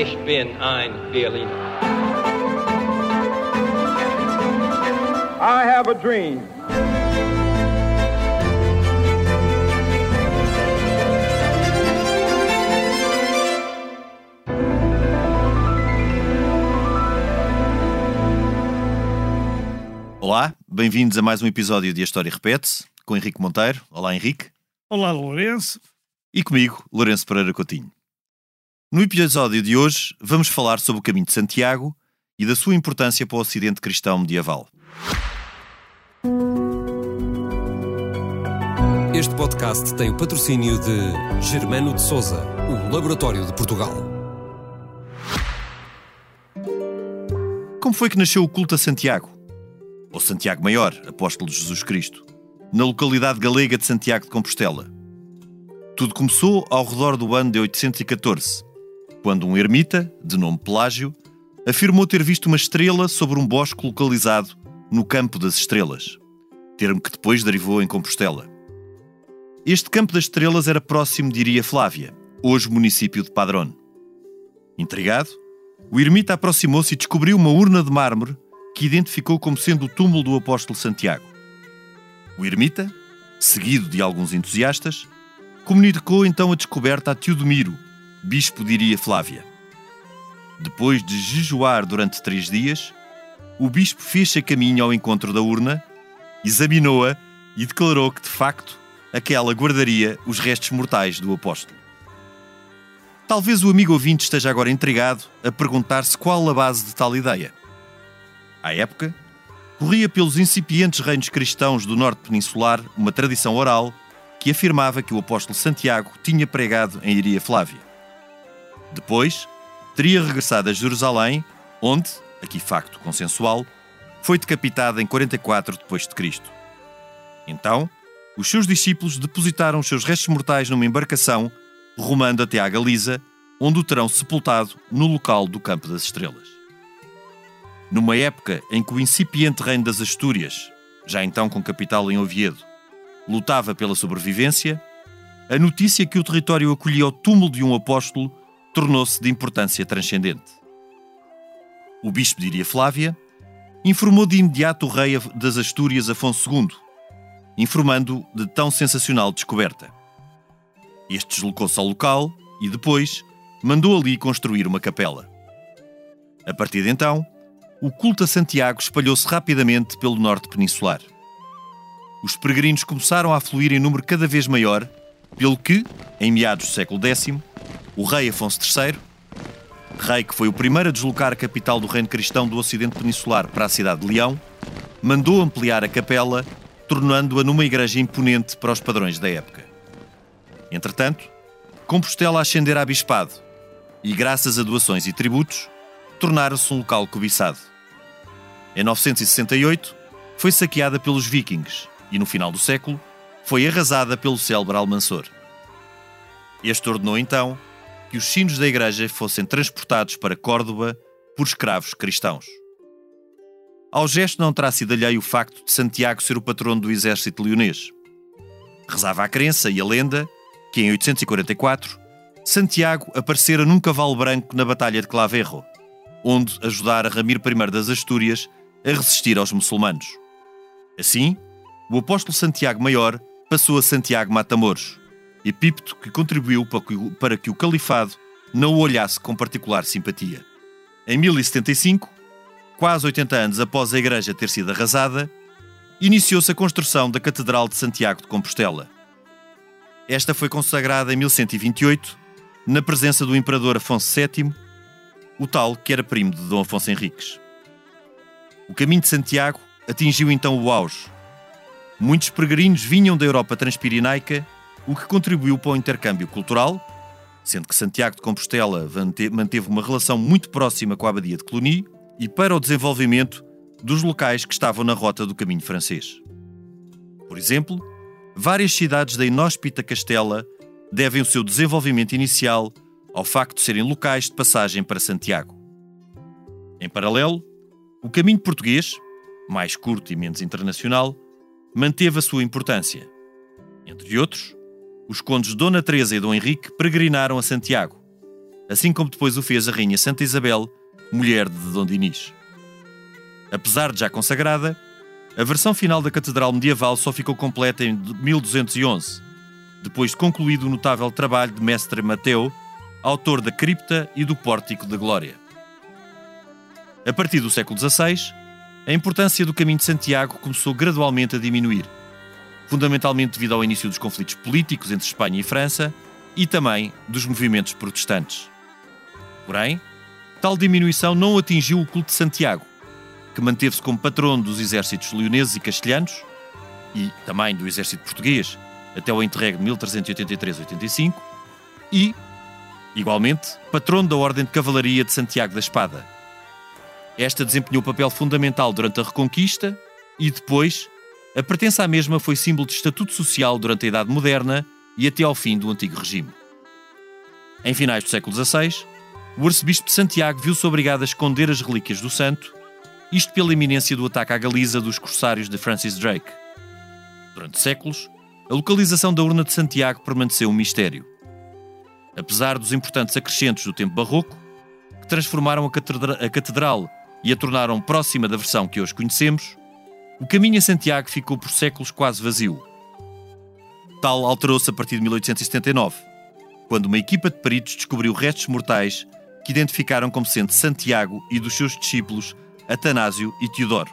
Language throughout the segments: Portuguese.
Ich bin ein Berliner. I have a dream. Olá, bem-vindos a mais um episódio de A História Repete-se, com Henrique Monteiro. Olá, Henrique. Olá, Lourenço. E comigo, Lourenço Pereira Coutinho. No episódio de hoje, vamos falar sobre o caminho de Santiago e da sua importância para o Ocidente cristão medieval. Este podcast tem o patrocínio de Germano de Souza, o Laboratório de Portugal. Como foi que nasceu o culto a Santiago? Ou Santiago Maior, apóstolo de Jesus Cristo, na localidade galega de Santiago de Compostela. Tudo começou ao redor do ano de 814, quando um ermita, de nome Pelágio, afirmou ter visto uma estrela sobre um bosque localizado no Campo das Estrelas, termo que depois derivou em Compostela. Este Campo das Estrelas era próximo de Iria Flávia, hoje município de Padrón. Intrigado, o ermita aproximou-se e descobriu uma urna de mármore que identificou como sendo o túmulo do apóstolo Santiago. O ermita, seguido de alguns entusiastas, comunicou então a descoberta a Teodomiro, bispo de Iria Flávia. Depois de jejuar durante três dias, o bispo fez-se a caminho ao encontro da urna, examinou-a e declarou que, de facto, aquela guardaria os restos mortais do apóstolo. Talvez o amigo ouvinte esteja agora intrigado a perguntar-se qual a base de tal ideia. À época, corria pelos incipientes reinos cristãos do norte peninsular uma tradição oral que afirmava que o apóstolo Santiago tinha pregado em Iria Flávia. Depois, teria regressado a Jerusalém, onde, aqui facto consensual, foi decapitado em 44 d.C. Então, os seus discípulos depositaram os seus restos mortais numa embarcação, rumando até à Galiza, onde o terão sepultado no local do Campo das Estrelas. Numa época em que o incipiente reino das Astúrias, já então com capital em Oviedo, lutava pela sobrevivência, a notícia que o território acolhia o túmulo de um apóstolo tornou-se de importância transcendente. O bispo de Iria Flávia informou de imediato o rei das Astúrias Afonso II, informando de tão sensacional descoberta. Este deslocou-se ao local e depois mandou ali construir uma capela. A partir de então, o culto a Santiago espalhou-se rapidamente pelo norte peninsular. Os peregrinos começaram a fluir em número cada vez maior, pelo que, em meados do século X, o rei Afonso III, rei que foi o primeiro a deslocar a capital do reino cristão do Ocidente Peninsular para a cidade de Leão, mandou ampliar a capela, tornando-a numa igreja imponente para os padrões da época. Entretanto, Compostela ascendera a bispado e, graças a doações e tributos, tornara-se um local cobiçado. Em 968, foi saqueada pelos vikings e, no final do século, foi arrasada pelo célebre Almansor. Este ordenou então que os sinos da igreja fossem transportados para Córdoba por escravos cristãos. Ao gesto não terá sido alheio o facto de Santiago ser o patrono do exército leonês. Rezava a crença e a lenda que, em 844, Santiago aparecera num cavalo branco na Batalha de Claverro, onde ajudara Ramiro I das Astúrias a resistir aos muçulmanos. Assim, o apóstolo Santiago Maior passou a Santiago Matamoros, epípeto que contribuiu para que o califado não o olhasse com particular simpatia. Em 1075, quase 80 anos após a igreja ter sido arrasada, iniciou-se a construção da Catedral de Santiago de Compostela. Esta foi consagrada em 1128, na presença do imperador Afonso VII, o tal que era primo de Dom Afonso Henriques. O caminho de Santiago atingiu então o auge. Muitos peregrinos vinham da Europa transpirinaica, o que contribuiu para o intercâmbio cultural, sendo que Santiago de Compostela manteve uma relação muito próxima com a Abadia de Cluny, e para o desenvolvimento dos locais que estavam na rota do caminho francês. Por exemplo, várias cidades da inóspita Castela devem o seu desenvolvimento inicial ao facto de serem locais de passagem para Santiago. Em paralelo, o caminho português, mais curto e menos internacional, manteve a sua importância. Entre outros, os condes Dona Teresa e Dom Henrique peregrinaram a Santiago. assim como depois o fez a Rainha Santa Isabel, mulher de Dom Dinis. Apesar de já consagrada, a versão final da Catedral Medieval só ficou completa em 1211, depois de concluído o notável trabalho de Mestre Mateu, autor da Cripta e do Pórtico da Glória. A partir do século XVI, a importância do Caminho de Santiago começou gradualmente a diminuir, fundamentalmente devido ao início dos conflitos políticos entre Espanha e França e também dos movimentos protestantes. Porém, tal diminuição não atingiu o culto de Santiago, que manteve-se como patrono dos exércitos leoneses e castelhanos e também do exército português até o interregno de 1383-85 e, igualmente, patrono da Ordem de Cavalaria de Santiago da Espada. Esta desempenhou papel fundamental durante a Reconquista e depois a pertença à mesma foi símbolo de estatuto social durante a Idade Moderna e até ao fim do antigo regime. Em finais do século XVI, o arcebispo de Santiago viu-se obrigado a esconder as relíquias do santo, isto pela iminência do ataque à Galiza dos corsários de Francis Drake. Durante séculos, a localização da urna de Santiago permaneceu um mistério. Apesar dos importantes acrescentos do tempo barroco, que transformaram a catedral e a tornaram próxima da versão que hoje conhecemos, o caminho a Santiago ficou por séculos quase vazio. Tal alterou-se a partir de 1879, quando uma equipa de peritos descobriu restos mortais que identificaram como sendo Santiago e dos seus discípulos Atanásio e Teodoro.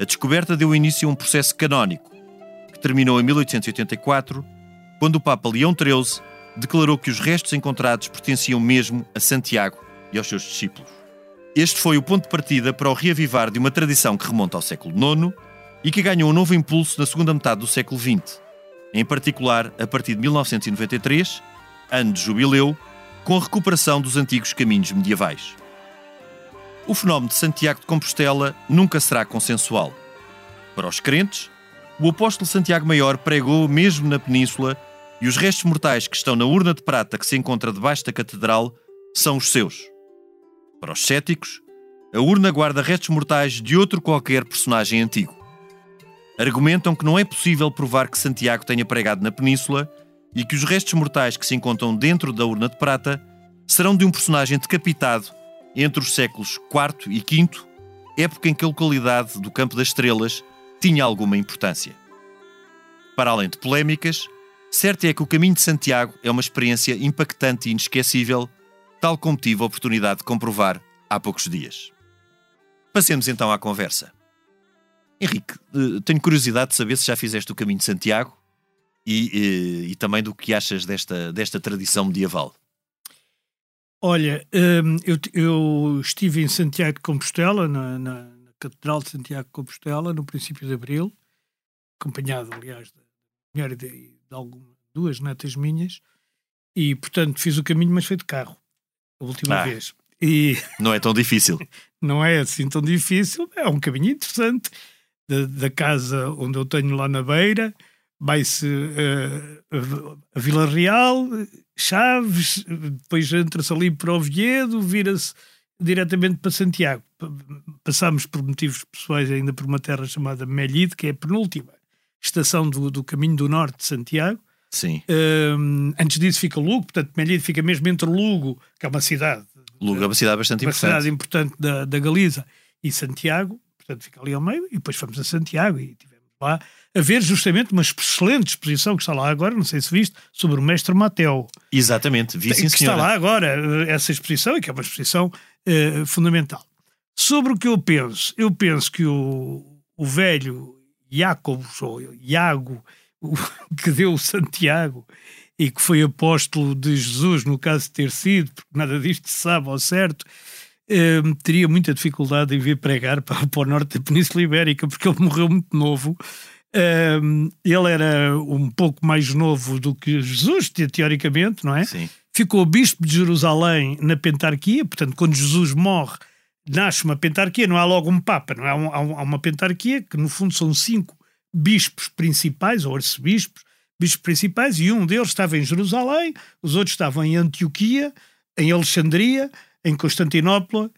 A descoberta deu início a um processo canónico, que terminou em 1884, quando o Papa Leão XIII declarou que os restos encontrados pertenciam mesmo a Santiago e aos seus discípulos. Este foi o ponto de partida para o reavivar de uma tradição que remonta ao século IX e que ganhou um novo impulso na segunda metade do século XX, em particular a partir de 1993, ano de jubileu, com a recuperação dos antigos caminhos medievais. O fenómeno de Santiago de Compostela nunca será consensual. Para os crentes, o apóstolo Santiago Maior pregou mesmo na península e os restos mortais que estão na urna de prata que se encontra debaixo da catedral são os seus. Para os céticos, a urna guarda restos mortais de outro qualquer personagem antigo. Argumentam que não é possível provar que Santiago tenha pregado na península e que os restos mortais que se encontram dentro da urna de prata serão de um personagem decapitado entre os séculos IV e V, época em que a localidade do Campo das Estrelas tinha alguma importância. Para além de polémicas, certo é que o Caminho de Santiago é uma experiência impactante e inesquecível, tal como tive a oportunidade de comprovar há poucos dias. Passemos então à conversa. Henrique, eh, tenho curiosidade de saber se já fizeste o Caminho de Santiago e, e, e também do que achas desta, desta tradição medieval. Olha, hum, eu, eu, estive em Santiago de Compostela, na, na, Catedral de Santiago de Compostela, no princípio de abril, acompanhado, aliás, da mulher de, de algumas, duas netas minhas, e, portanto, fiz o caminho, mas foi de carro, a última ah, vez. E não é tão difícil. não é assim tão difícil, é um caminho interessante, da, da casa onde eu tenho lá na beira, vai-se uh, a Vila Real, Chaves, depois entra-se ali para Oviedo, vira-se diretamente para Santiago. Passámos por motivos pessoais ainda por uma terra chamada Melide, que é a penúltima estação do, do caminho do norte de Santiago. Sim. Uh, antes disso fica Lugo, portanto Melide fica mesmo entre Lugo, que é uma cidade. Lugo é uma cidade bastante uma importante. Cidade importante da, da Galiza e Santiago, portanto fica ali ao meio, e depois fomos a Santiago e tivemos lá a ver justamente uma excelente exposição que está lá agora, não sei se viste, sobre o mestre Mateu. Exatamente, vi sim, Que está lá agora, eh, essa exposição, e que é uma exposição uh, fundamental. Sobre o que eu penso, eu penso que o, o velho Jacob, ou Iago, que deu Santiago e que foi apóstolo de Jesus, no caso de ter sido, porque nada disto se sabe ao certo, uh, teria muita dificuldade em vir pregar para, para o norte da Península Ibérica, porque ele morreu muito novo um, ele era um pouco mais novo do que Jesus, teoricamente, não é? Sim. Ficou bispo de Jerusalém na pentarquia, portanto, quando Jesus morre, nasce uma pentarquia, não há logo um papa, não é? Há, uma pentarquia que, no fundo, são cinco bispos principais, ou arcebispos, bispos principais, e um deles estava em Jerusalém, os outros estavam em Antioquia, em Alexandria, em Constantinopla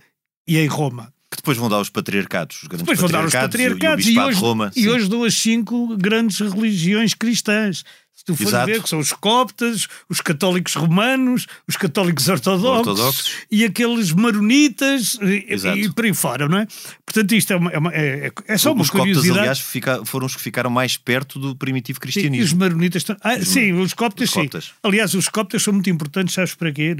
e em Roma. Que depois vão dar os patriarcados, os grandes Depois vão dar os patriarcados patriarcados e, o, e, o e, hoje, de Roma. e sim. hoje dão as cinco grandes religiões cristãs. Se tu fores ver, que são os coptas, os católicos romanos, os católicos ortodoxos, Ortodoxos. e aqueles maronitas e, Exato. e por aí fora, não é? Portanto, isto é, uma, é, uma- é- é só uma os coptas, curiosidade. aliás, fica- foram os que ficaram mais perto do primitivo Sim, e os cristianismo. maronitas ah, sim, os coptas, os sim. coptas. Aliás, os coptas são muito importantes, sabes para quê?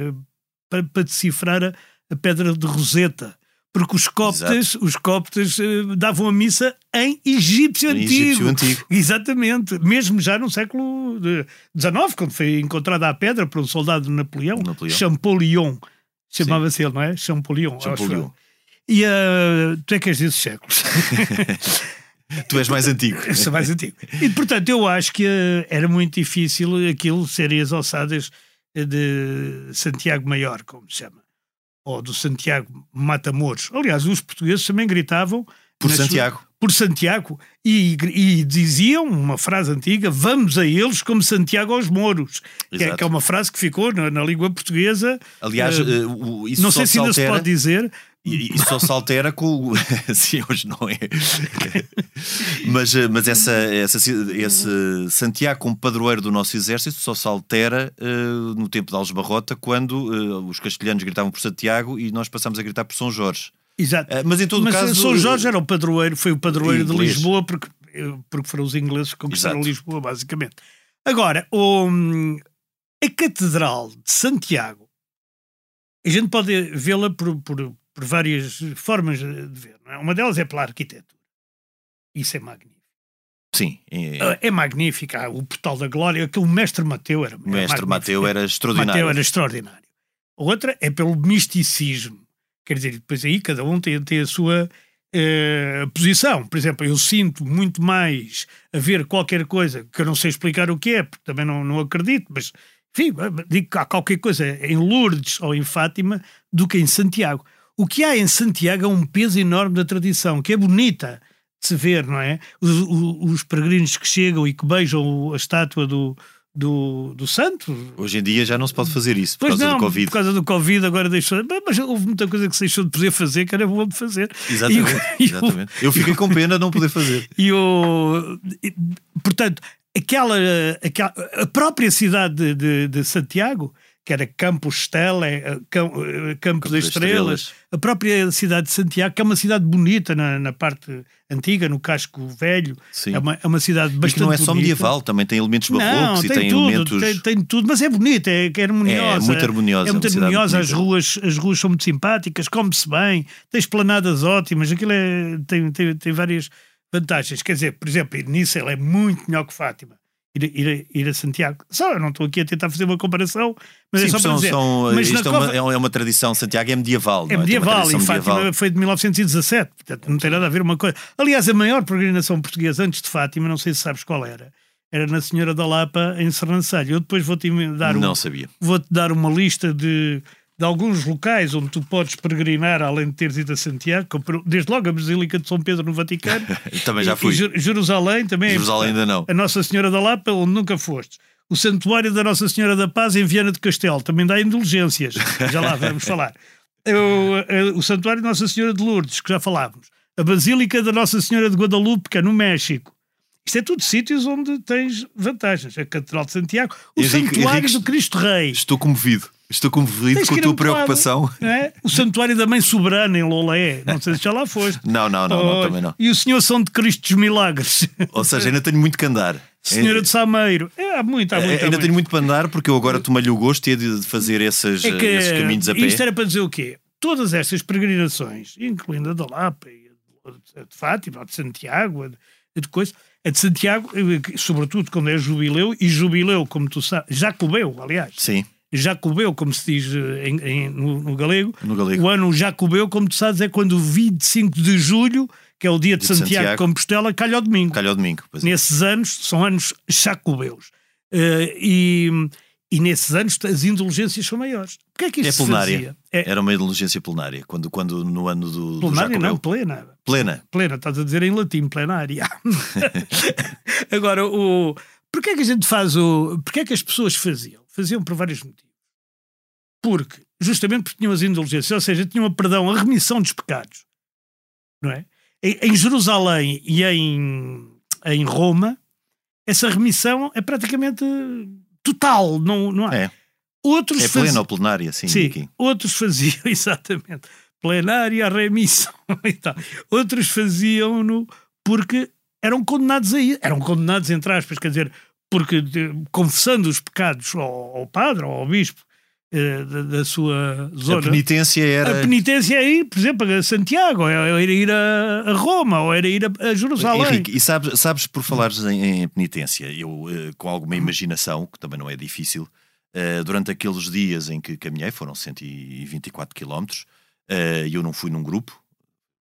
Para, para decifrar a, a pedra de Roseta. Porque os coptas, os coptas eh, davam a missa em egípcio Em antigo. egípcio antigo. Exatamente. Mesmo já no século XIX, quando foi encontrada a pedra por um soldado de Napoleão, Napoleão. Champollion. Chamava-se ele, não é? Champollion. Champollion. E eh, tu é que és desses séculos. Tu és mais antigo. Eu sou mais antigo. E, portanto, eu acho que eh, era muito difícil aquilo serem as eh, de Santiago Maior, como se chama. Ou do Santiago Matamoros. Aliás, os portugueses também gritavam Por Santiago. por Santiago e, e diziam uma frase antiga: vamos a eles como Santiago aos Mouros, que é, que é uma frase que ficou na, na língua portuguesa. Aliás, eh, o- isso não sei se ainda se pode dizer, E, e só se altera com. Sim, hoje não é. mas eh, mas essa, essa, esse Santiago, como padroeiro do nosso exército, só se altera eh, no tempo de Algebarrota, quando eh, os castelhanos gritavam por Santiago e nós passamos a gritar por São Jorge. Exato. Eh, mas em todo Mas caso. São Jorge era o padroeiro, foi o padroeiro de Inglês. Lisboa, porque, porque foram os ingleses que conquistaram. Lisboa, basicamente. Agora, o, a Catedral de Santiago, a gente pode vê-la por, por, por várias formas de ver. é? Uma delas é pela arquitetura. Isso é magnífico. Sim, eh, É magnífica. O Portal da Glória, aquele mestre Mateu era o mestre magnífico. Mateu era extraordinário. Mateu era extraordinário. Outra é pelo misticismo. Quer dizer, depois aí cada um tem, tem a sua eh, posição. Por exemplo, eu sinto muito mais a ver qualquer coisa que eu não sei explicar o que é, porque também não, não acredito, mas enfim, digo que há qualquer coisa em Lourdes ou em Fátima do que em Santiago. O que há em Santiago é um peso enorme da tradição, que é bonita de se ver, não é? Os, os- os peregrinos que chegam e que beijam a estátua do, do, do santo, Hoje em dia já não se pode fazer isso por Pois causa não, do Covid. por causa do Covid agora deixou. Mas houve muita coisa que se deixou de poder fazer que era bom de fazer. Exatamente, E exatamente. Eu fiquei com pena de não poder fazer. E o. Portanto, aquela, aquela. A própria cidade de, de, de Santiago, que era Campos Stella, eh, eh, Campo das das Estrelas, Estrelas. a própria cidade de Santiago, que é uma cidade bonita na, na parte antiga, no casco velho, é uma, é uma cidade bastante que não é só bonita. medieval, também tem elementos Não, barrocos e tem, tem tudo, elementos. tem, tem tudo, mas é bonita, é, é harmoniosa. É muito harmoniosa, É é muito harmoniosa, as ruas, as ruas são muito simpáticas, come-se bem, tem esplanadas ótimas, aquilo é, tem, tem, tem várias vantagens. Quer dizer, por exemplo, nisso ela é muito melhor que Fátima. Ir, a- ir, ir a Santiago. Só, eu não estou aqui a tentar fazer uma comparação, mas Sim, é só para são, dizer. são- mas na isto é, uma, Cova- é uma tradição, Santiago é medieval. é uma medieval e tradição Fátima medieval. foi de 1917, portanto não tem nada a ver uma coisa. Aliás, a maior peregrinação portuguesa antes de Fátima, não sei se sabes qual era, era na Senhora da Lapa em Serrancelho. Eu depois vou-te dar, um, vou-te dar uma lista de, de alguns locais onde tu podes peregrinar, além de teres ido a Santiago, desde logo a Basílica de São Pedro no Vaticano. Também já fui. Jer- Jerusalém também. Jerusalém ainda não. a Nossa Senhora da Lapa, onde nunca foste. O Santuário da Nossa Senhora da Paz em Viana de Castelo também dá indulgências. Já lá vamos falar. O, o Santuário da Nossa Senhora de Lourdes, que já falávamos. A Basílica da Nossa Senhora de Guadalupe, que é no México. Isto é tudo sítios onde tens vantagens. A Catedral de Santiago, o Henrique- Santuário Henrique, do Cristo Rei. Estou comovido. Estou Tens com a tua um preocupação. não é? O Santuário da Mãe Soberana em Lolé. Não sei se já lá foste. Não, não, não, não, Olha, também não. E o Senhor São de Cristo dos Milagres. Ou seja, ainda tenho muito que andar. Senhora de Sameiro. É, há muito, há Eh, muito. há ainda muito. tenho muito para andar porque eu agora tomei-lhe o gosto e é de fazer esses, É que esses caminhos a pé. isto era para dizer o quê? Todas estas peregrinações, incluindo a da Lapa, a de Fátima, a de Santiago, a de, a de coisa, a de Santiago, eh, sobretudo quando é jubileu, e jubileu, como tu sabes, Jacobeu, aliás, Sim, Jacobeu, como se diz eh, em- em- no, no galego, no galego. o ano Jacobeu, como tu sabes, é quando o 25 de julho, que é o dia de, De Santiago, de Santiago. Compostela, calha ao domingo Calha ao domingo. é. nesses anos são anos jacobeus. Eh, e, e nesses anos as indulgências são maiores. Porquê é que isto É plenária. fazia? É Era uma indulgência plenária, quando, quando no ano do, do plenária, Jacobeu. não, plena. Plena. Plena, estás a dizer em latim, plenária. Agora, o, porquê é que a gente faz o. Porquê é que as pessoas faziam? Faziam por vários motivos. Porque, justamente porque tinham as indulgências, ou seja, tinham a perdão, a remissão dos pecados. não é? Em, Jerusalém e em, em Roma, essa remissão é praticamente total, não, não há. É. Outros É faziam- plena ou plenária, sim. Sim, aqui. outros faziam, exatamente, plenária remissão e tal. Outros faziam-no porque eram condenados a ir, eram condenados entre aspas, quer dizer, porque de- confessando os pecados ao, ao padre ou ao bispo eh, da, da sua A zona. penitência era. A penitência é ir, por exemplo, a Santiago, ou era ir a, a Roma, ou era ir a, a Jerusalém. Henrique, e sabes, sabes por falares em, em penitência, eu eh, com alguma imaginação, que também não é difícil, eh, durante aqueles dias em que caminhei, foram 124 quilómetros, eh, e eu não fui num grupo,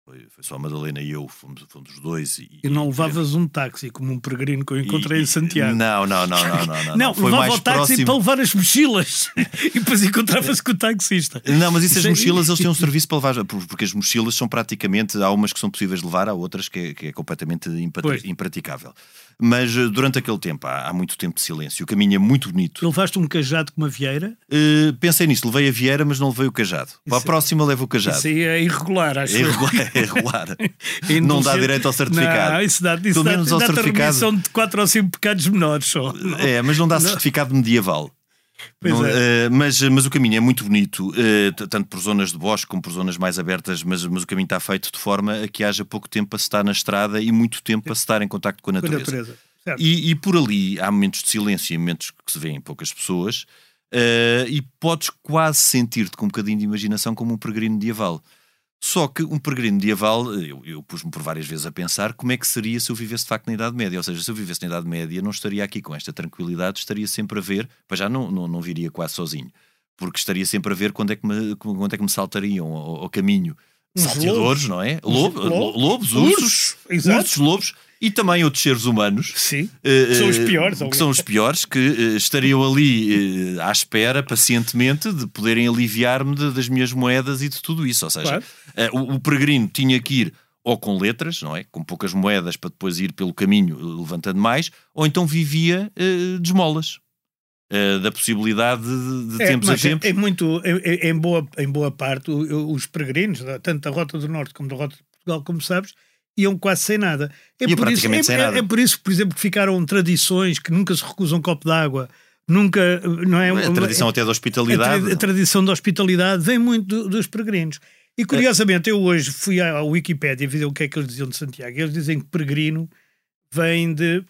foi, foi só a Madalena e eu, fomos, fomos os dois. E, E não levavas um táxi, como um peregrino que eu encontrei e- em Santiago. Não, não, não, não, não. Não, Não, foi levava mais o táxi próximo. para levar as mochilas e depois encontrava-se com o taxista. Não, mas isso as é- mochilas eles têm um serviço para levar, por- porque as mochilas são praticamente, há umas que são possíveis de levar, há outras que é, que é completamente impat- impraticável. Mas eh, durante aquele tempo, há, há muito tempo de silêncio, o caminho é muito bonito. Levaste um cajado com uma vieira, Uh, pensei nisso, levei a vieira, mas não levei o cajado. Para a Isso- próxima levo o cajado. isso aí é irregular, acho É irregular. É irregular. É não dá direito ao certificado. Não, isso dá, isso Pelo dá, menos ao dá-te a certificado. de 4 ou 5 pecados menores só. É, mas não dá certificado medieval. Não, é. eh, mas, mas o caminho é muito bonito, t- tanto por zonas de bosque como por zonas mais abertas, mas, mas o caminho está feito de forma a que haja pouco tempo para se estar na estrada e muito tempo para se estar em contacto com a Com a natureza. natureza. E, e por ali há momentos de silêncio e momentos que se vêem poucas pessoas, eh, e podes quase sentir-te com um bocadinho de imaginação como um peregrino medieval. Só que um peregrino medieval, eu, eu pus-me por várias vezes a pensar como é que seria se eu vivesse de facto na Idade Média. Ou seja, se eu vivesse na Idade Média, não estaria aqui com esta tranquilidade, estaria sempre a ver, para já não, não, não viria quase sozinho, porque estaria sempre a ver quando é que me, quando é que me saltariam ao, ao caminho. Salteadores, não é? Lobo- lobos. lobos, Ursos, ursos, lobos e também outros seres humanos Sim. eh, Que são os eh, piores, que são os piores, que eh, estariam ali eh, à espera, pacientemente, de poderem aliviar-me das minhas moedas e de tudo isso. Ou seja, Claro. eh, o, o peregrino tinha que ir ou com letras, não é? Com poucas moedas para depois ir pelo caminho eh, levantando mais, ou então vivia eh, de esmolas. Eh, da possibilidade de, de É, tempos a é- tempos. É, muito, é- é- em, boa, em boa parte, o- os peregrinos, tanto da Rota do Norte como da Rota de Portugal, como sabes, iam quase sem nada. É por isso, é, sem é- nada. é por isso, por exemplo, que ficaram tradições que nunca se recusa um copo de água, nunca, não é? a tradição até da a, hospitalidade. tra- a tradição da hospitalidade vem muito do- dos peregrinos. E curiosamente, eu hoje fui à, à Wikipédia ver o que é que eles diziam de Santiago. Eles dizem que peregrino vem de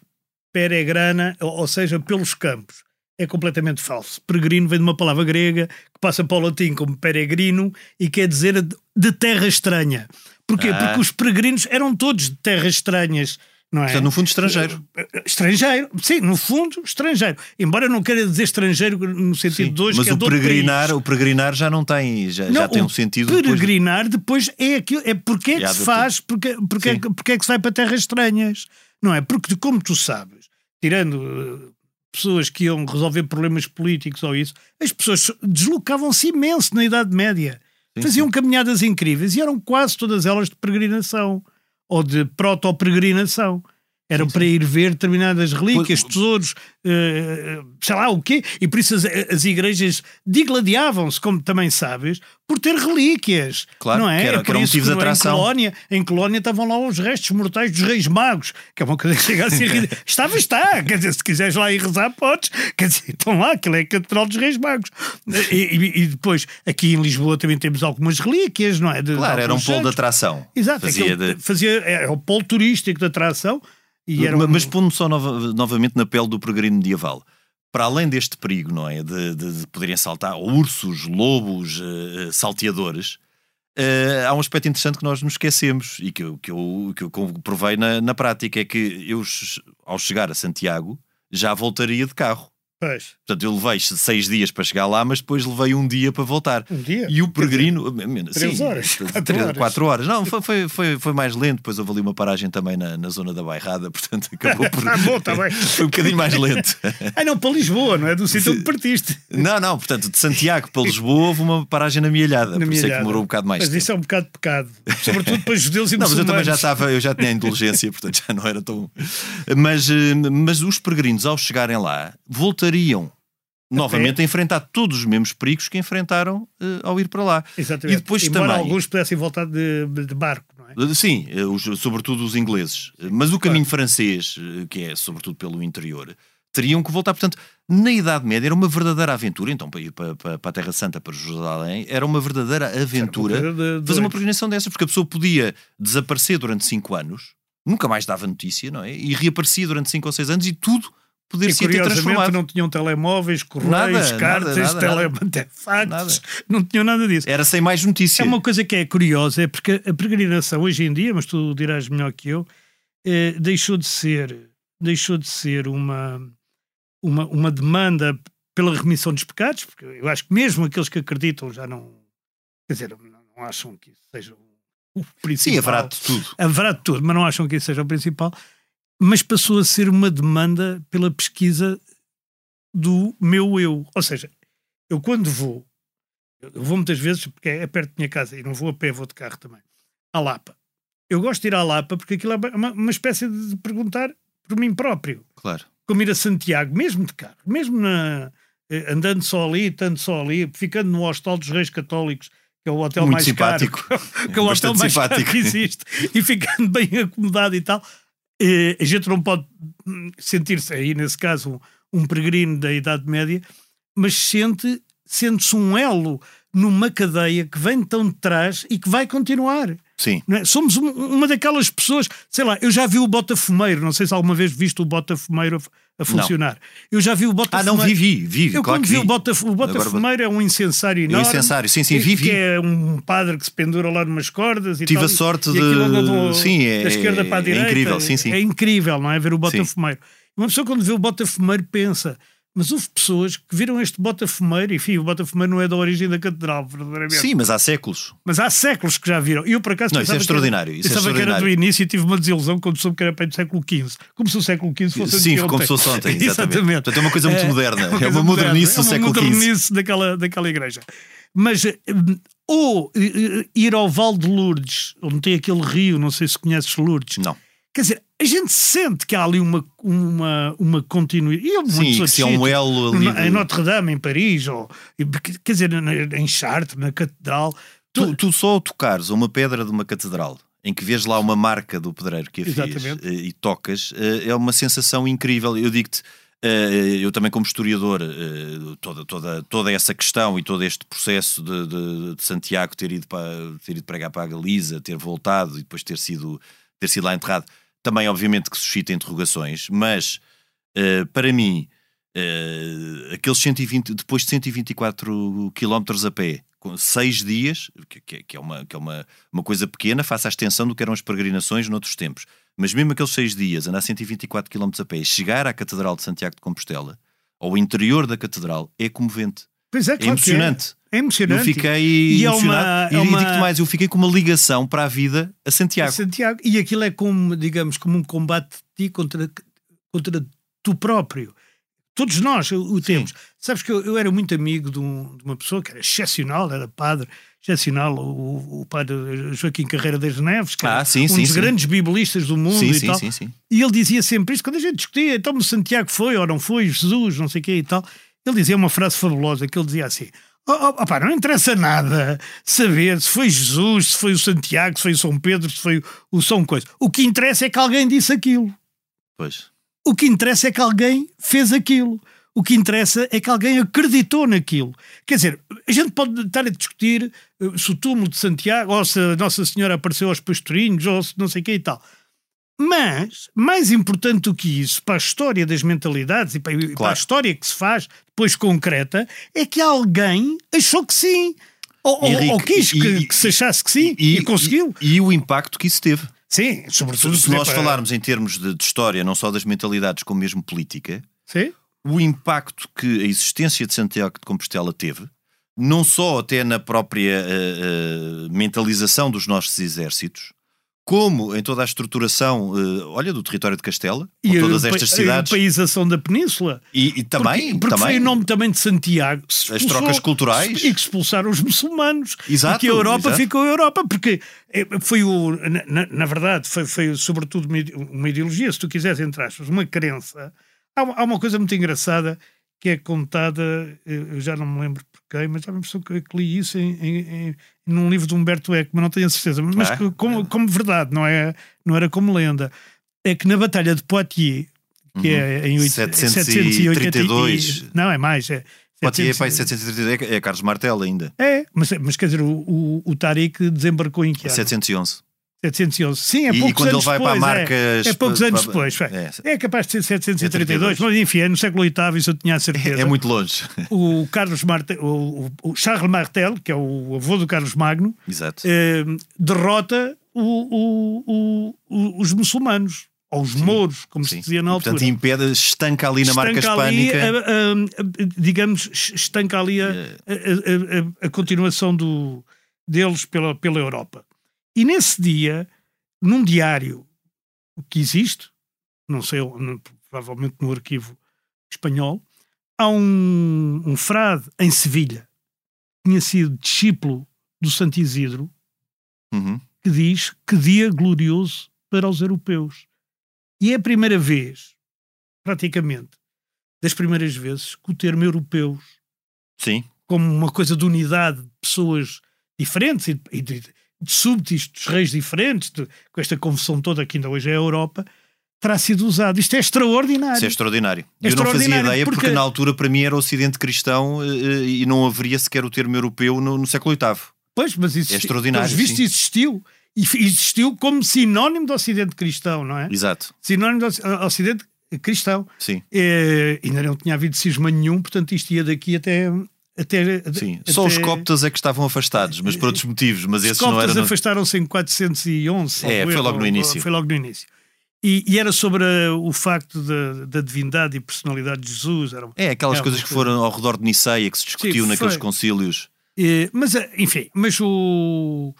peregrana, ou, ou seja, pelos campos. É completamente falso. Peregrino vem de uma palavra grega que passa para o latim como peregrino e quer dizer de, terra estranha. Porquê? Ah. Porque os peregrinos eram todos de terras estranhas, não é? Portanto, no fundo, estrangeiro. Estrangeiro, sim, no fundo, estrangeiro. Embora não queira dizer estrangeiro no sentido Sim, de hoje, mas que é o peregrinar, país. o peregrinar já não tem, já, já Não, tem o um sentido. depois de- Peregrinar depois é aquilo, é porque é Já que se do faz, porque, porque, é, Sim. porque é que se vai para terras estranhas, não é? Porque, como tu sabes, tirando eh, pessoas que iam resolver problemas políticos ou isso, as pessoas deslocavam-se imenso na Idade Média, Sim, faziam caminhadas incríveis e eram quase todas elas de peregrinação ou de proto-peregrinação. Eram para ir ver determinadas relíquias, tesouros, eh, sei lá o quê, e por isso as, as igrejas digladiavam-se, como também sabes, por ter relíquias. Claro, não é? que era- é que era um motivo de no- atração. Em Colónia, em Colónia estavam lá os restos mortais dos reis magos, que é uma coisa que chega a ser. Estava, está. Quer dizer, se quiseres lá ir rezar, podes. Quer dizer, estão lá, aquilo é a Catedral dos Reis Magos. E, e- e depois, aqui em Lisboa também temos algumas relíquias, não é? De- Claro, era um polo de atração. Exato, Fazia aquilo de- fazia, é o polo turístico de atração. Um- Mas pondo-me só nova- novamente na pele do peregrino medieval. Para além deste perigo, não é? De, de- de poderem saltar ursos, lobos, eh, salteadores, eh, há um aspecto interessante que nós nos esquecemos e que eu, que eu, que eu comprovei na, na prática: é que eu, ao chegar a Santiago, já voltaria de carro. Pois, Portanto, eu levei seis dias para chegar lá, mas depois levei um dia para voltar. um dia. E o peregrino. três sim, horas, três- quatro horas. quatro horas. Não, foi, foi, foi, mais lento. Depois houve ali uma paragem também na, na zona da Bairrada, portanto acabou por. Tá bom, tá bem. foi um bocadinho mais lento. Ah, não, para Lisboa, não é? Do sítio onde partiste. Não, não, portanto, de Santiago para Lisboa houve uma paragem na Mielhada, Na por isso é que demorou um bocado mais Mas tempo. isso é um bocado de pecado. Sobretudo para judeus e Não, mas eu também já muçulmanos. estava, eu já tinha a indulgência, portanto já não era tão. Mas, eh, mas os peregrinos, ao chegarem lá, voltariam novamente a enfrentar todos os mesmos perigos que enfrentaram eh, ao ir para lá. Exatamente. E depois Embora também- alguns pudessem voltar de, de barco, não é? é? Sim, eh, os- sobretudo os ingleses. Mas o caminho francês, eh, que é sobretudo pelo interior, teriam que voltar. Portanto, na Idade Média era uma verdadeira aventura. Então, para ir para, para- para a Terra Santa, para Jerusalém, era uma verdadeira aventura coisa de- de fazer uma peregrinação dessas, porque a pessoa podia desaparecer durante cinco anos, nunca mais dava notícia, não é? E reaparecia durante cinco ou seis anos e tudo E poder-se ter curiosamente transformado. não tinham telemóveis, correios, Nada, cartas, nada, nada, tele... não tinham nada disso. Era sem mais notícia. É uma coisa que é curiosa, é porque a peregrinação hoje em dia, mas tu dirás melhor que eu, eh, deixou de ser, deixou de ser uma, uma, uma demanda pela remissão dos pecados, porque eu acho que mesmo aqueles que acreditam já não, quer dizer, não, acham que isso seja o principal. Sim, haverá de tudo. Haverá de tudo, mas não acham que isso seja o principal. Mas passou a ser uma demanda pela pesquisa do meu eu. Ou seja, eu quando vou, eu vou muitas vezes, porque é perto da minha casa, e não vou a pé, vou de carro também, à Lapa. Eu gosto de ir à Lapa porque aquilo é uma, uma espécie de perguntar por mim próprio. Claro. Como ir a Santiago, mesmo de carro, mesmo na, eh, andando só ali, estando só ali, ficando no Hostal dos Reis Católicos, que é o hotel Muito mais simpático. caro, que é o hotel mais caro simpático. que existe, e ficando bem acomodado e tal. Eh, a gente não pode hum, sentir-se aí, nesse caso, um, um peregrino da Idade Média, mas sente, sente-se um elo numa cadeia que vem tão de trás e que vai continuar. Sim. não é? Somos um- uma daquelas pessoas, sei lá, eu já vi o Botafumeiro, não sei se alguma vez viste o Botafumeiro a, a funcionar. Eu já vi o Ah, Botafumeiro. não, vi, vi, vi. Eu claro quando vi, vi. o Botaf o Botafumeiro é um incensário É um enorme. incensário, sim, sim, vi, vi. Que é um padre que se pendura lá numas cordas e Tive tal, a sorte e de- anda do- sim, é- da esquerda para a é direita. incrível, sim, sim. É incrível, não é? Ver o Botafumeiro. Uma pessoa quando vê o Botafumeiro pensa, mas houve pessoas que viram este Botafumeiro, enfim, o Botafumeiro não é da origem da catedral, verdadeiramente. Sim, mas há séculos. Mas há séculos que já viram. E eu, por acaso, Não, isso é pensava que extraordinário, isso é pensava que era do extraordinário. início e tive uma desilusão quando soube que era para do século XV. Como se o século XV fosse Sim, anteontem. como se fosse ontem. Exatamente. Exatamente. Portanto, é uma coisa muito moderna. É coisa uma modernice do moderna, século É uma XV. modernice daquela, daquela igreja. Mas, eh, ou eh, eh, ir ao Val de Lourdes, onde tem aquele rio, não sei se conheces Lourdes. Não. Quer dizer, a gente sente que há ali uma, uma, uma continuidade. E Sim, se é um elo ali. Em Notre Dame, em Paris, ou, quer dizer, em Chartres, na Catedral. Tu, tu só tocares uma pedra de uma catedral em que vês lá uma marca do pedreiro que a fez Exatamente. eh, e tocas, eh, é uma sensação incrível. Eu digo-te, eh, eu também como historiador, toda, toda, toda essa questão e todo este processo de, de- de Santiago ter ido, para, ter ido pregar para a Galiza, ter voltado e depois ter sido, ter sido lá enterrado, também obviamente que suscita interrogações, mas eh, para mim, eh, aqueles 120, depois de 124 quilómetros a pé, com seis dias, que, que- é, uma, que é uma, uma coisa pequena, face à extensão do que eram as peregrinações noutros tempos. Mas mesmo aqueles seis dias, andar 124 km a pé e chegar à Catedral de Santiago de Compostela, ao interior da Catedral, é comovente. Pois é, É claro que emocionante. É, é emocionante. Eu fiquei E é uma- emocionado. é e uma- digo-te mais, eu fiquei com uma ligação para a vida a Santiago. Santiago. E aquilo é como, digamos, como um combate de ti contra, contra tu próprio. Todos nós o, temos. Sabes que eu, eu era muito amigo de, um- de uma pessoa que era excepcional, era padre, excepcional, o, o padre Joaquim Carreira das Neves, que Ah, era sim, um sim, dos sim. grandes bibelistas do mundo Sim, e sim, tal. sim, sim. E ele dizia sempre isso, quando a gente discutia, então Santiago foi ou não foi, Jesus, não sei o quê e tal. Ele dizia uma frase fabulosa, que ele dizia assim, oh, oh, opá, não interessa nada saber se foi Jesus, se foi o Santiago, se foi o São Pedro, se foi o São Coisa. O que interessa é que alguém disse aquilo. Pois. O que interessa é que alguém fez aquilo. O que interessa é que alguém acreditou naquilo. Quer dizer, a gente pode estar a discutir eh, se o túmulo de Santiago ou se a Nossa Senhora apareceu aos pastorinhos ou se não sei o que e tal. Mas, mais importante do que isso, para a história das mentalidades e para, e para a Claro. história que se faz depois concreta, é que alguém achou que sim. Ou, Henrique, ou quis que, e- que se achasse que sim e, conseguiu. E, e o impacto que isso teve. sim, sobretudo Se nós para- falarmos em termos de, de história, não só das mentalidades, como mesmo política, Sim? o impacto que a existência de Santiago de Compostela teve, não só até na própria eh, eh, mentalização dos nossos exércitos, como em toda a estruturação, eh, olha, do território de Castela, com E todas a, estas a cidades, europeização da península. e, e também, porque, porque foi também o nome também de Santiago. se As expulsou- trocas culturais. E que expulsaram os muçulmanos. Exato, e que a Europa exato. ficou a Europa. Porque eh, foi o. Na, na- verdade, foi, foi sobretudo uma ide- uma ideologia, se tu quiseres, entre aspas, uma crença. Há, há uma coisa muito engraçada que é contada, eu já não me lembro mas já me impressão que, que li isso em, em, em, num livro de Humberto Eco, mas não tenho a certeza, mas que- como, como verdade, não, é, não era como lenda. É que na Batalha de Poitiers, que Uhum. é em oito- 732. 780 Não, é mais. É, Pode ir 700 para aí 732, é, é Carlos Martel ainda. É, mas, mas quer dizer, o, o, o Tariq desembarcou em que ano? 711. 711. Sim, é E- e poucos quando ele anos vai para a depois, marca- É, é poucos anos depois. é. É, capaz de ser 732, 732. mas enfim, é no século VIII, isso eu tinha a certeza. É muito longe. O Carlos Martel, o, o- Charles Martel, que é o avô do Carlos Magno, eh, derrota o- os muçulmanos, ou os mouros, como se Sim. dizia na altura. Portanto, impede, estanca ali na marca Estanca ali, hispânica. a- a- a- digamos, estanca ali a, a- a- a- a continuação do, deles pela, pela Europa. E nesse dia, num diário que existe, não sei, provavelmente no arquivo espanhol, há um, um frade em Sevilha, que tinha sido discípulo do Santo Isidro, Uhum. que diz que dia glorioso para os europeus. E é a primeira vez, praticamente, das primeiras vezes, que o termo europeus, Sim, como uma coisa de unidade de pessoas diferentes e de, e de, de súbditos, dos reis diferentes, de- com esta confusão toda que ainda hoje é a Europa, terá sido usado. Isto é extraordinário. isso é extraordinário. É Eu não fazia extraordinário, ideia porque... porque- na altura para mim era Ocidente cristão eh, eh, e não haveria sequer o termo europeu no, no século VIII. Pois, mas existe, É extraordinário, pelos vistos sim. existiu. E existiu como sinónimo do Ocidente cristão, não é? Exato, Sinónimo do Oci- Ocidente cristão. sim. É, ainda não tinha havido cisma nenhum, portanto isto ia daqui até. Até Sim, até- só os coptas é que estavam afastados, mas por outros motivos. Mas Os esses não coptas eram. afastaram-se em 411. salvo É, foi logo no início. Foi logo no início. E, e era sobre a- o facto da, da divindade e personalidade de Jesus. Era, É, aquelas É, coisas que foram ao redor de Niceia, que se discutiu Sim, naqueles concílios. Eh, mas, eh, enfim, mas o,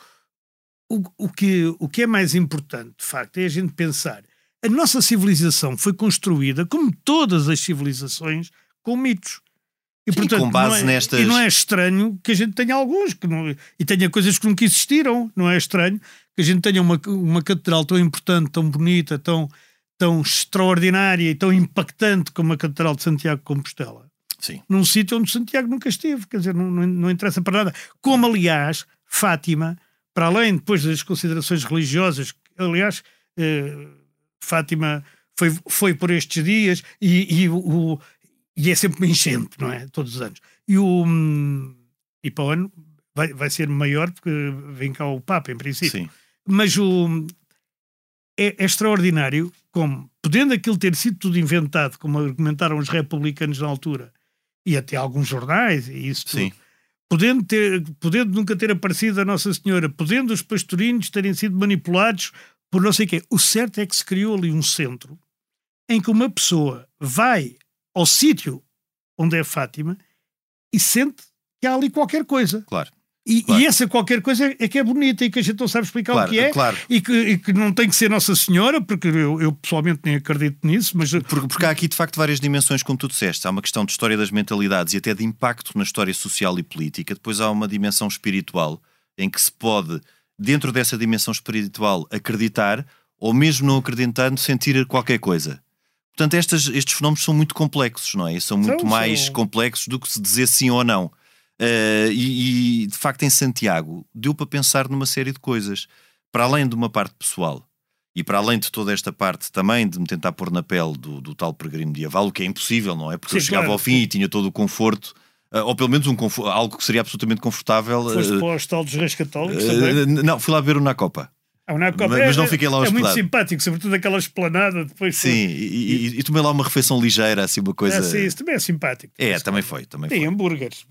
o, o, que, o que é mais importante, de facto, é a gente pensar. A nossa civilização foi construída, como todas as civilizações, com mitos. E, Sim, com base não é, nestas- E não é estranho que a gente tenha alguns que não, e tenha coisas que nunca existiram. Não é estranho que a gente tenha uma, uma catedral tão importante, tão bonita, tão, tão extraordinária e tão impactante como a Catedral de Santiago de Compostela Sim. num sítio onde Santiago nunca esteve, quer dizer, não, não, não interessa para nada. Como, aliás, Fátima, para além depois das considerações religiosas, aliás, eh, Fátima foi, foi por estes dias e, e, o, e é sempre uma enchente, não é? Todos os anos. E, o, hum, e para o ano vai, vai ser maior porque vem cá o Papa, em princípio Sim. mas o, é, é extraordinário como, podendo aquilo ter sido tudo inventado, como argumentaram os republicanos na altura, e até alguns jornais, e isso tudo, Sim. podendo, ter, podendo nunca ter aparecido a Nossa Senhora, podendo os pastorinhos terem sido manipulados por não sei o quê. O certo é que se criou ali um centro em que uma pessoa vai ao sítio onde é Fátima e sente que há ali qualquer coisa. Claro. E, Claro. e essa qualquer coisa é que é bonita e que a gente não sabe explicar Claro, o que é claro. e que, e que não tem que ser Nossa Senhora, porque eu, eu pessoalmente nem acredito nisso, mas Porque, porque há aqui de facto várias dimensões, como tu disseste. Há uma questão de história das mentalidades e até de impacto na história social e política. Depois há uma dimensão espiritual em que se pode, dentro dessa dimensão espiritual, acreditar ou mesmo não acreditando, sentir qualquer coisa. Portanto, estas- estes fenómenos são muito complexos, não é? São muito São, mais são. complexos do que se dizer sim ou não. Eh, e, e, de facto, em Santiago, deu para pensar numa série de coisas. Para além de uma parte pessoal e para além de toda esta parte também de me tentar pôr na pele do, do tal peregrino medieval, o que é impossível, não é? Porque eu Sim, chegava claro, ao fim e tinha todo o conforto, eh, ou pelo menos um algo que seria absolutamente confortável. foste eh, para o Hostal dos Reis Católicos também. não, fui lá ver o na Copa. Nacopa mas- é- mas não fiquei lá É muito hospedado. simpático, sobretudo aquela esplanada depois. Sim, e, e- e tomei lá uma refeição ligeira, assim, uma coisa. É, sim, isso também é simpático. É, também foi, também foi. Tem hambúrgueres.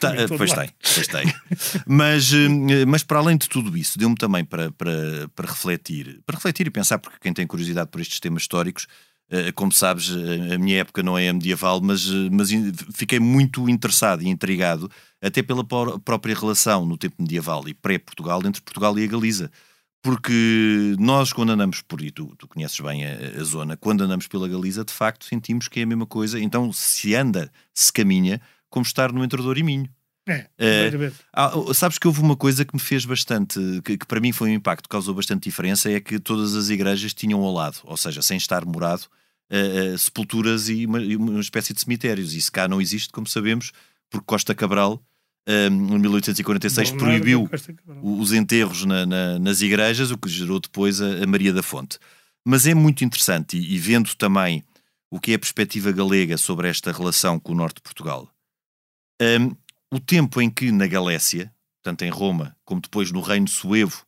Tá, Como em todo pois lado. tem, pois tem. mas, eh, mas para além de tudo isso, deu-me também para, para, para refletir, para refletir e pensar, porque quem tem curiosidade por estes temas históricos, eh, como sabes, eh, a minha época não é medieval, mas, eh, mas fiquei muito interessado e intrigado, até pela própria relação no tempo medieval e pré-Portugal entre Portugal e a Galiza. Porque nós, quando andamos por aí, tu, tu conheces bem a, a zona, quando andamos pela Galiza, de facto sentimos que é a mesma coisa. Então, se anda, se caminha, como estar no Entre Douro e Minho. É, É. Ah, sabes que houve uma coisa que me fez bastante, que, que para mim foi um impacto, causou bastante diferença, é que todas as igrejas tinham ao lado, ou seja, sem estar morado, uh, uh, sepulturas e uma, uma, espécie de cemitérios. Isso cá não existe, como sabemos, porque Costa Cabral, em 1846, Bom, proibiu os enterros na- na- nas igrejas, o que gerou depois a, a Maria da Fonte. Mas é muito interessante, e, e vendo também o que é a perspectiva galega sobre esta relação com o norte de Portugal, hum, o tempo em que na Galécia, tanto em Roma como depois no Reino Suevo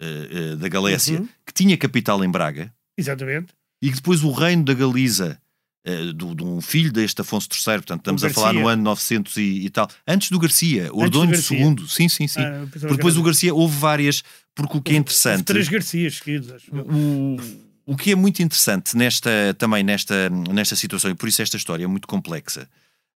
eh, eh, da Galécia, Uhum. que tinha capital em Braga, Exatamente. e que depois o reino da Galiza, do- de um filho deste Afonso III, portanto estamos a falar no ano 900 e, e tal, antes do Garcia, Ordonho. II, sim, sim, sim. Ah, Porque depois o Garcia houve várias, porque o que é houve interessante, Três Garcias seguidos, acho o, o que é muito interessante nesta, também nesta, nesta situação, e por isso esta história é muito complexa,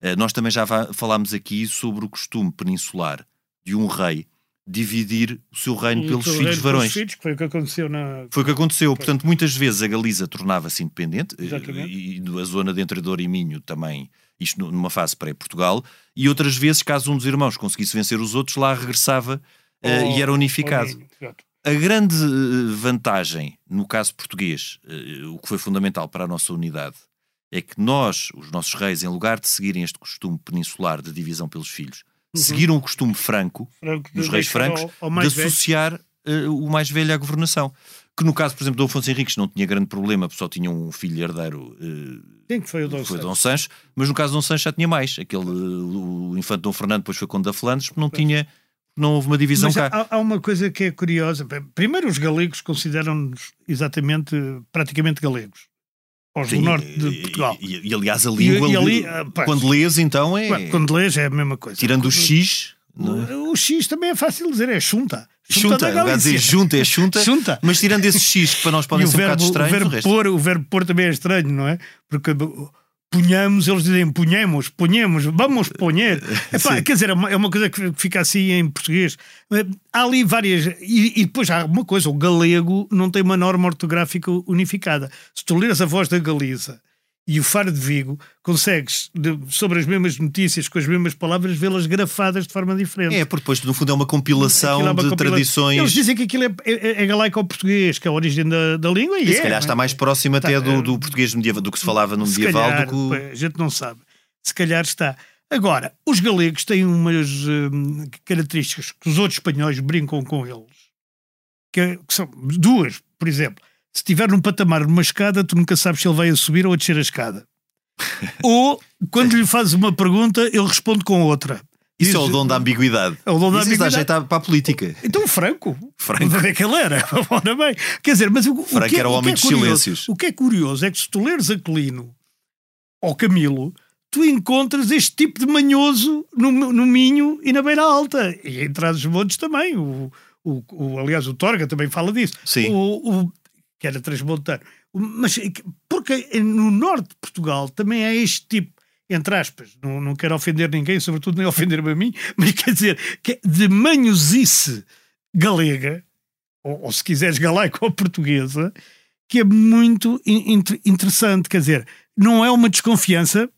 eh, nós também já falámos aqui sobre o costume peninsular de um rei dividir o seu reino O pelos filhos varões. filhos, foi o que aconteceu na. Foi o que aconteceu. Portanto, muitas vezes a Galiza tornava-se independente eh, Exatamente. e a zona de entre Douro e Minho também, isto nu- numa fase pré-Portugal, e outras vezes, caso um dos irmãos conseguisse vencer os outros, lá regressava ao- e era unificado. exato. A grande eh, vantagem, no caso português, o que foi fundamental para a nossa unidade, é que nós, os nossos reis, em lugar de seguirem este costume peninsular de divisão pelos filhos, Uhum. seguiram o costume franco Franco, dos reis francos ao- ao de associar eh, o mais velho à governação. Que no caso, por exemplo, do Afonso Henriques não tinha grande problema, porque só tinha um filho herdeiro, eh, Quem que foi o Dom foi Sancho? Dom Sancho, mas no caso de Dom Sancho já tinha mais. Aquele, eh, o infante Dom Fernando depois foi conde da Flandres, porque não tinha, não houve uma divisão Mas cá. há, há uma coisa que é curiosa. Primeiro, os galegos consideram-nos exatamente, praticamente galegos. Os do Sim, norte e- de Portugal. E, e, aliás, a língua, e ali, ah, pá, quando lês, então é. Quando lês é a mesma coisa. Tirando o X, não é? O, o X também é fácil de dizer, é. Junta, da o gajo dizer junta é junta, Junta. mas tirando esse X que para nós E podem o ser um bocado verbo, o, o verbo resto. pôr, o verbo pôr também é estranho, não é? Porque punhamos, eles dizem punhemos, punhemos, vamos punher. Epá, quer dizer, é uma, é uma coisa que fica assim em português. Eh, Há ali várias. E, e depois há uma coisa: o galego não tem uma norma ortográfica unificada. Se tu leres a voz da Galiza e o Faro de Vigo, consegues, de- sobre as mesmas notícias, com as mesmas palavras, vê-las grafadas de forma diferente. É, porque depois, no fundo, é uma compilação é uma de compila- tradições. Eles dizem que aquilo é, é, é galaico ao português, que é a origem da, da língua, e, E é, se calhar mas- está mais próximo até do, eh, do português medieval, do que se falava no medieval calhar, do que a gente não sabe. Se calhar está. Agora, os galegos têm umas hum, características que os outros espanhóis brincam com eles, que, é- que são duas, por exemplo. Se estiver num patamar numa escada, tu nunca sabes se ele vai a subir ou a descer a escada. ou, quando lhe fazes uma pergunta, ele responde com outra. Isso é o dom da ambiguidade. É o dom da Isso ambiguidade. jeito para a política. Então, Franco. Franco. Onde é que ele era? Ora bem. Quer dizer, mas o, o Franco que, é- era o que homem é dos curioso- silêncios. O que é curioso é que se tu leres Aquilino ou Camilo, tu encontras este tipo de manhoso no, no Minho e na Beira Alta. E em Trás-os-Montes também. O, o, o- aliás, o Torga também fala disso. Sim. O, o- que era transmontano. Mas é que- porque no norte de Portugal também há este tipo, entre aspas, não, não quero ofender ninguém, sobretudo nem ofender-me a mim, mas quer dizer, que é de manhosice galega, ou, ou se quiseres galaico ou portuguesa, que é muito in- inter- interessante. Quer dizer, não é uma desconfiança,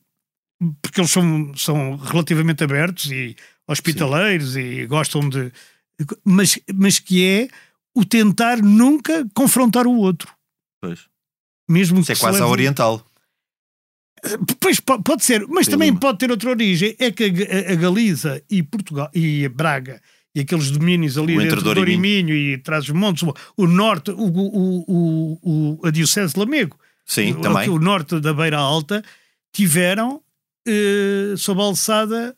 porque eles são, são relativamente abertos e hospitaleiros e gostam de. Mas, mas que é o tentar nunca confrontar o outro. Pois. Mesmo Isso é se quase a leve- oriental. Pois po- pode ser, mas Tem também uma. pode ter outra origem. É que a, a Galiza e Portugal e a Braga e aqueles domínios ali O entre Douro e Minho e traz os montes, o, norte, o, o, o, o- a Diocese de Lamego, Sim, o, também. o norte da Beira Alta, tiveram eh, sob a alçada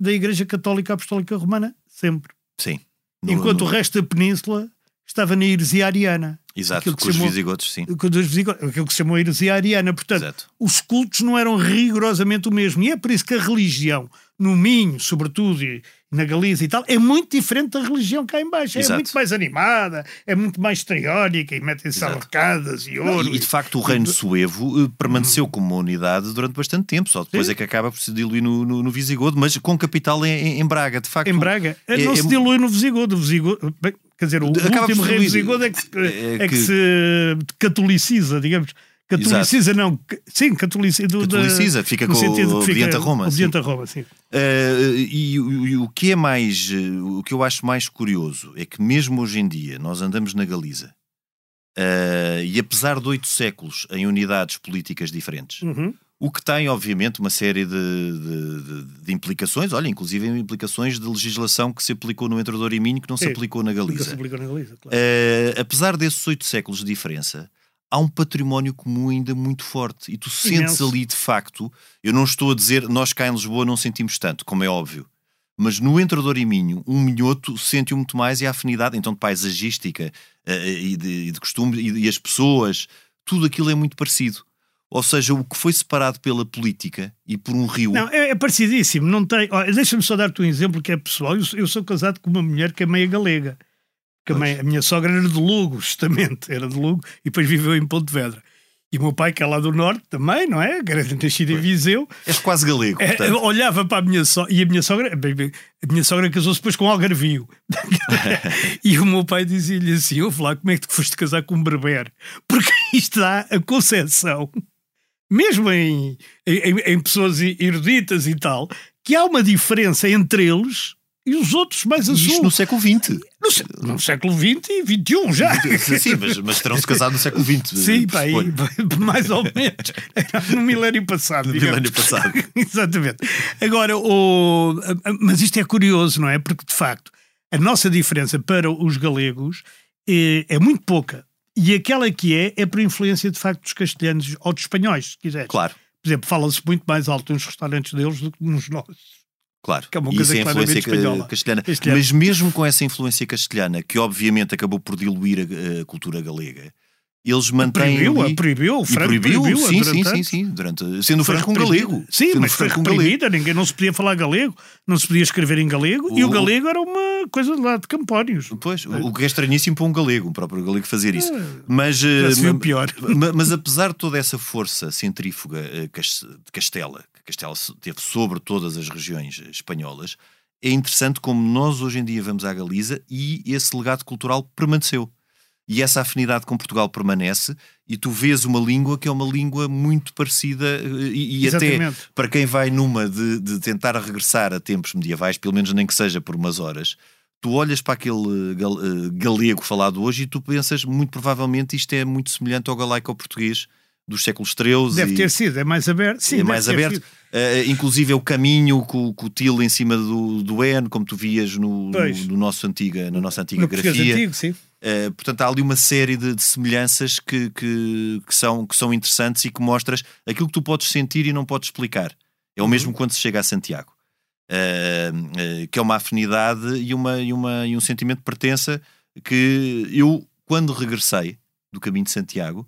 da Igreja Católica Apostólica Romana, sempre. Sim. No- Enquanto no- o resto da península estava na heresia ariana. Exato, com os visigodos, sim. Quando os visigodos- Aquilo que se chamou heresia ariana. Portanto, Exato. os cultos não eram rigorosamente o mesmo. E é por isso que a religião, no Minho, sobretudo, e na Galiza e tal, é muito diferente da religião cá em baixo. É muito mais animada, é muito mais teórica e metem-se Exato. arcadas e ouro. E, e, de facto o reino suevo eh, permaneceu como uma unidade durante bastante tempo, só depois Sim. é que acaba por se diluir no, no, no Visigodo, mas com capital em, em- em Braga, de facto. Em Braga. é- não é- se dilui no Visigodo. O Visigodo bem, quer dizer, o Acaba último rei. Visigodo é que, se- É é que que- se catoliciza, digamos. Catoliciza, não. Sim, catoliciza. Catoliciza, fica com o obediente a Roma, Obediente a Roma, sim. Eh, e, o- e o que é mais, eh, o que eu acho mais curioso é que mesmo hoje em dia nós andamos na Galiza Uh, e apesar de oito séculos em unidades políticas diferentes, Uhum. O que tem, obviamente, uma série de, de- de- implicações, olha, inclusive implicações de legislação que se aplicou no Entrador e Minho que não se aplicou na Nunca se Galiza. aplicou na Galiza, claro. Uh, apesar desses oito séculos de diferença, há um património comum ainda muito forte. E tu sentes Imenso. ali, de facto, eu não estou a dizer, nós cá em Lisboa não sentimos tanto, como é óbvio. Mas no Entrador e Minho, um minhoto sente-o muito mais e a afinidade, então, de paisagística eh, e de, e de costume e, e as pessoas, tudo aquilo é muito parecido. Ou seja, o que foi separado pela política e por um rio. Não, é, é parecidíssimo. Não tem. Deixa-me só dar-te um exemplo que é pessoal. Eu, eu sou casado com uma mulher que é meia galega. Que a, mãe- a minha sogra era de Lugo, justamente. Era de Lugo e depois viveu em Pontevedra. E o meu pai, que é lá do Norte também, não é? Nascido em Viseu, És quase galego, é, olhava para a minha sogra. E a minha sogra, a minha sogra casou-se depois com Algarvio. e o meu pai dizia-lhe assim: Ouve lá, como é que tu foste casar com um berber? Porque isto dá a concepção mesmo em, em, em pessoas eruditas e tal, que há uma diferença entre eles e os outros mais a Isto sul. no século XX. No, no século XX e XXI já. Sim, mas, mas terão-se casado no século XX. Sim, pá, aí, pressuponho. mais ou menos. No milénio passado. No digamos. milénio passado. Exatamente. Agora, o, mas isto é curioso, não é? Porque, de facto, a nossa diferença para os galegos é, é muito pouca. E aquela que é, é por influência, de facto, dos castelhanos ou dos espanhóis, se quiseres. Claro, Por exemplo, fala-se muito mais alto nos restaurantes deles do que nos nossos. claro. Que é uma E coisa isso é a influência espanhola. ca- castelhana. Castelhana. Mas mesmo com essa influência castelhana, que obviamente acabou por diluir a, a cultura galega, eles mantêm. Proibiu, ali- proibiu, o Franco proibiu, proibiu, sim, durante sim, sim, sim, durante, sendo o Franco um galego. Sim, Sendo mas o foi Franco um galego. reprimida, ninguém não se podia falar galego, não se podia escrever em galego, e O- o galego era uma coisa lá de Campónios. Pois, o o que é estranhíssimo para um galego, um próprio galego fazer isso. É, Mas, Já eh, pior. ma- mas apesar de toda essa força centrífuga eh, de Castela, que Castela teve sobre todas as regiões eh, espanholas, é interessante como nós hoje em dia vamos à Galiza e esse legado cultural permaneceu. E essa afinidade com Portugal permanece, e tu vês uma língua que é uma língua muito parecida, eh, e, e até para quem vai numa de, de tentar regressar a tempos medievais, pelo menos nem que seja por umas horas, tu olhas para aquele gal- eh, galego falado hoje e tu pensas, muito provavelmente, isto é muito semelhante ao galaico ao português dos séculos XIII. Deve e ter sido, é mais aberto. Sim, é mais aberto. Eh, inclusive é o caminho com, com o til em cima do, do N, como tu vias no, no, no nosso antiga, na nossa antiga No grafia. antigo, sim. Uh, portanto, há ali uma série de, de semelhanças que, que, que são, que são interessantes e que mostras aquilo que tu podes sentir e não podes explicar. É o mesmo quando se chega a Santiago, Uh, uh, que é uma afinidade e, uma, e, uma, e um sentimento de pertença que eu, quando regressei do caminho de Santiago,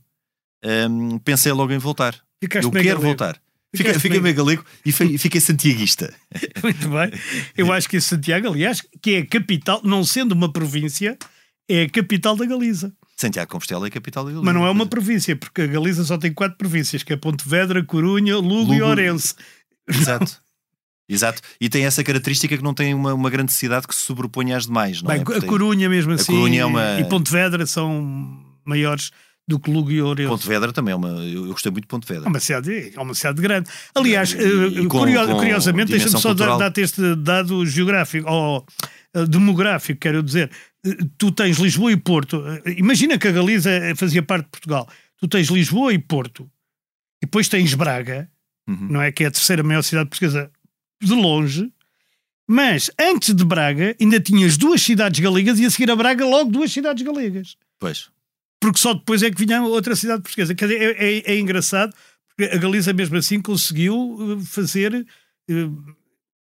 um, pensei logo em voltar. Ficaste eu quero galego. voltar. Fiquei, fiquei meio- galego e fiquei santiaguista. Muito bem. Eu acho que Santiago, aliás, que é a capital, não sendo uma província, é a capital da Galiza. Santiago de Compostela é a capital da Galiza. Mas não é uma província, porque a Galiza só tem quatro províncias, que é Pontevedra, Corunha, Lugo, e Lugo. Ourense. Exato. Exato. E tem essa característica que não tem uma, uma grande cidade que se sobreponha às demais, não Bem, é? a Porque tem- Corunha mesmo assim Corunha é uma- e Pontevedra são maiores do que e Ourense. Pontevedra também é uma. Eu, gostei muito de Pontevedra. É uma cidade, é uma cidade grande. Aliás, E- eh, e com- curio- com curiosamente, deixa-me só cultural. dar-te este dado geográfico, ou eh, demográfico, quero dizer. Eh, Tu tens Lisboa e Porto. Eh, Imagina que a Galiza eh, fazia parte de Portugal. Tu tens Lisboa e Porto. E depois tens Braga, Uhum. não é? Que é a terceira maior cidade portuguesa de longe. Mas antes de Braga, ainda tinhas duas cidades galegas e a seguir a Braga, logo duas cidades galegas Pois. Porque só depois é que vinha outra cidade portuguesa. Quer dizer, é, é- é engraçado, porque a Galiza mesmo assim conseguiu eh, fazer eh,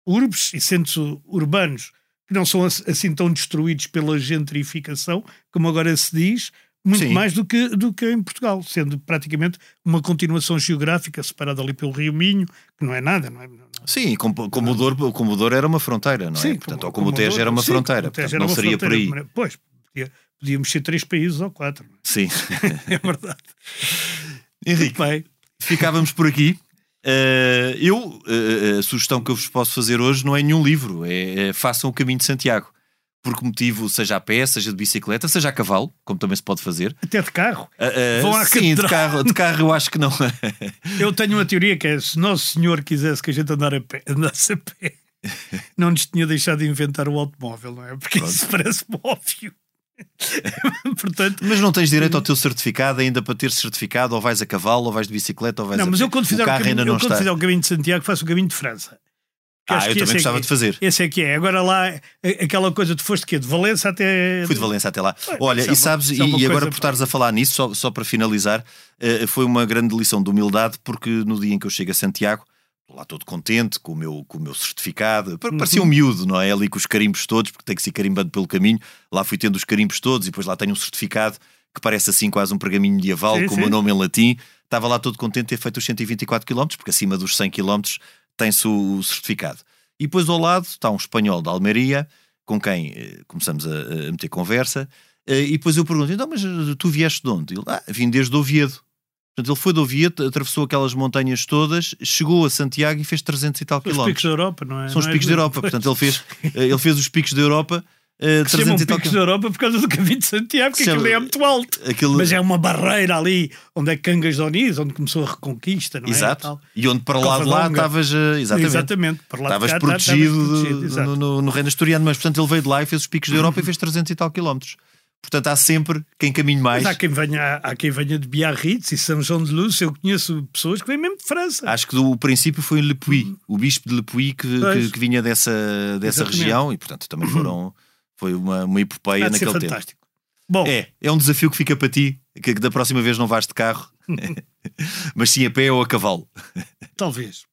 urbes e centros urbanos que não são ass- assim tão destruídos pela gentrificação, como agora se diz, muito Sim. mais do que, do que em Portugal, sendo praticamente uma continuação geográfica separada ali pelo Rio Minho, que não é nada, não é? não- Sim, como, como, o Douro, como o Douro era uma fronteira, não é? Sim, Portanto, como- ou como, o como Tejo era uma sim, fronteira. o Portanto, era não uma seria por aí. fronteira, Pois, podia, podíamos ser três países ou quatro, Sim. é verdade. Henrique, Bem, ficávamos por aqui. Eh, eu, eh, a sugestão que eu vos posso fazer hoje não é nenhum livro, é, é façam o caminho de Santiago. Por que motivo, seja a pé, seja de bicicleta, seja a cavalo, como também se pode fazer. até de carro. Ah, Vão à sim, de carro, de carro eu acho que não. Eu tenho uma teoria que é: se Nosso Senhor quisesse que a gente andar a pé, andasse a pé, não nos tinha deixado de inventar o automóvel, não é? Porque isso parece óbvio. Portanto, Mas não tens direito ao teu certificado ainda para ter certificado, ou vais a cavalo, ou vais de bicicleta, ou vais não, a mas eu quando o fizer o, carro caminho, ainda não eu, quando está. fizer o caminho de Santiago faço o caminho de França. Que Ah, eu que também é gostava que- de fazer. Esse é que é. Agora lá, aquela coisa, tu foste quê? De Valença até. Fui de Valença até lá. Olha, é e sabes, é e, agora por estares a falar nisso, só, só para finalizar, eh, foi uma grande lição de humildade, porque no dia em que eu chego a Santiago, lá todo contente com o meu, com o meu certificado, Pa- parecia Uhum. um miúdo, não é? Ali com os carimbos todos, porque tem que ser carimbando pelo caminho. Lá fui tendo os carimbos todos e depois lá tenho um certificado que parece assim quase um pergaminho medieval, Sim, com o meu nome em latim. Estava lá todo contente de ter feito os 124 km, porque acima dos 100 km tem-se o certificado. E depois ao lado está um espanhol da Almeria, com quem eh, começamos a, a meter conversa, eh, e depois eu pergunto: então, mas tu vieste de onde? Ele, ah, vim desde Oviedo. Portanto, ele foi de Oviedo, atravessou aquelas montanhas todas, chegou a Santiago e fez 300 e tal Os picos quilómetros. da Europa, não é? São os Não é picos da Europa. Portanto, ele fez, eh, ele fez os picos da Europa, eh, que se chamam 300 e tal picos da quilómetros. Europa por causa do caminho de Santiago, porque chama- aquilo é muito alto. Aquilo- Mas é uma barreira ali, onde é Cangas de Onís, onde começou a reconquista, não é? Exato. E onde para lá de lá estavas. eh, Exatamente. Exatamente. Estavas cá, tá- protegido, protegido, no, no, no reino asturiano, mas portanto ele veio de lá e fez os picos da Europa e fez 300 e tal quilómetros. Portanto, há sempre quem caminhe mais. Mas há quem venha, há quem venha de Biarritz e São João de Luz. Eu conheço pessoas que vêm mesmo de França. Acho que o princípio foi em Le Puy, o bispo de Le Puy que, que, que vinha dessa, dessa Exatamente. região e, portanto, também foram. Foi uma, uma epopeia de ser naquele tempo. fantástico. Bom, É, é um desafio que fica para ti, que, que da próxima vez não vais de carro, mas sim a pé ou a cavalo. talvez.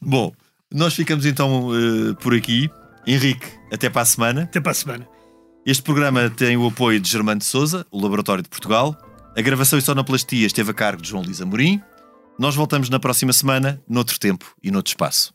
Bom, nós ficamos então eh, por aqui. Henrique, até para a semana. Até para a semana. Este programa tem o apoio de Germano de Souza, o Laboratório de Portugal. A gravação e sonoplastia esteve a cargo de João Luís Amorim. Nós voltamos na próxima semana, noutro tempo e noutro espaço.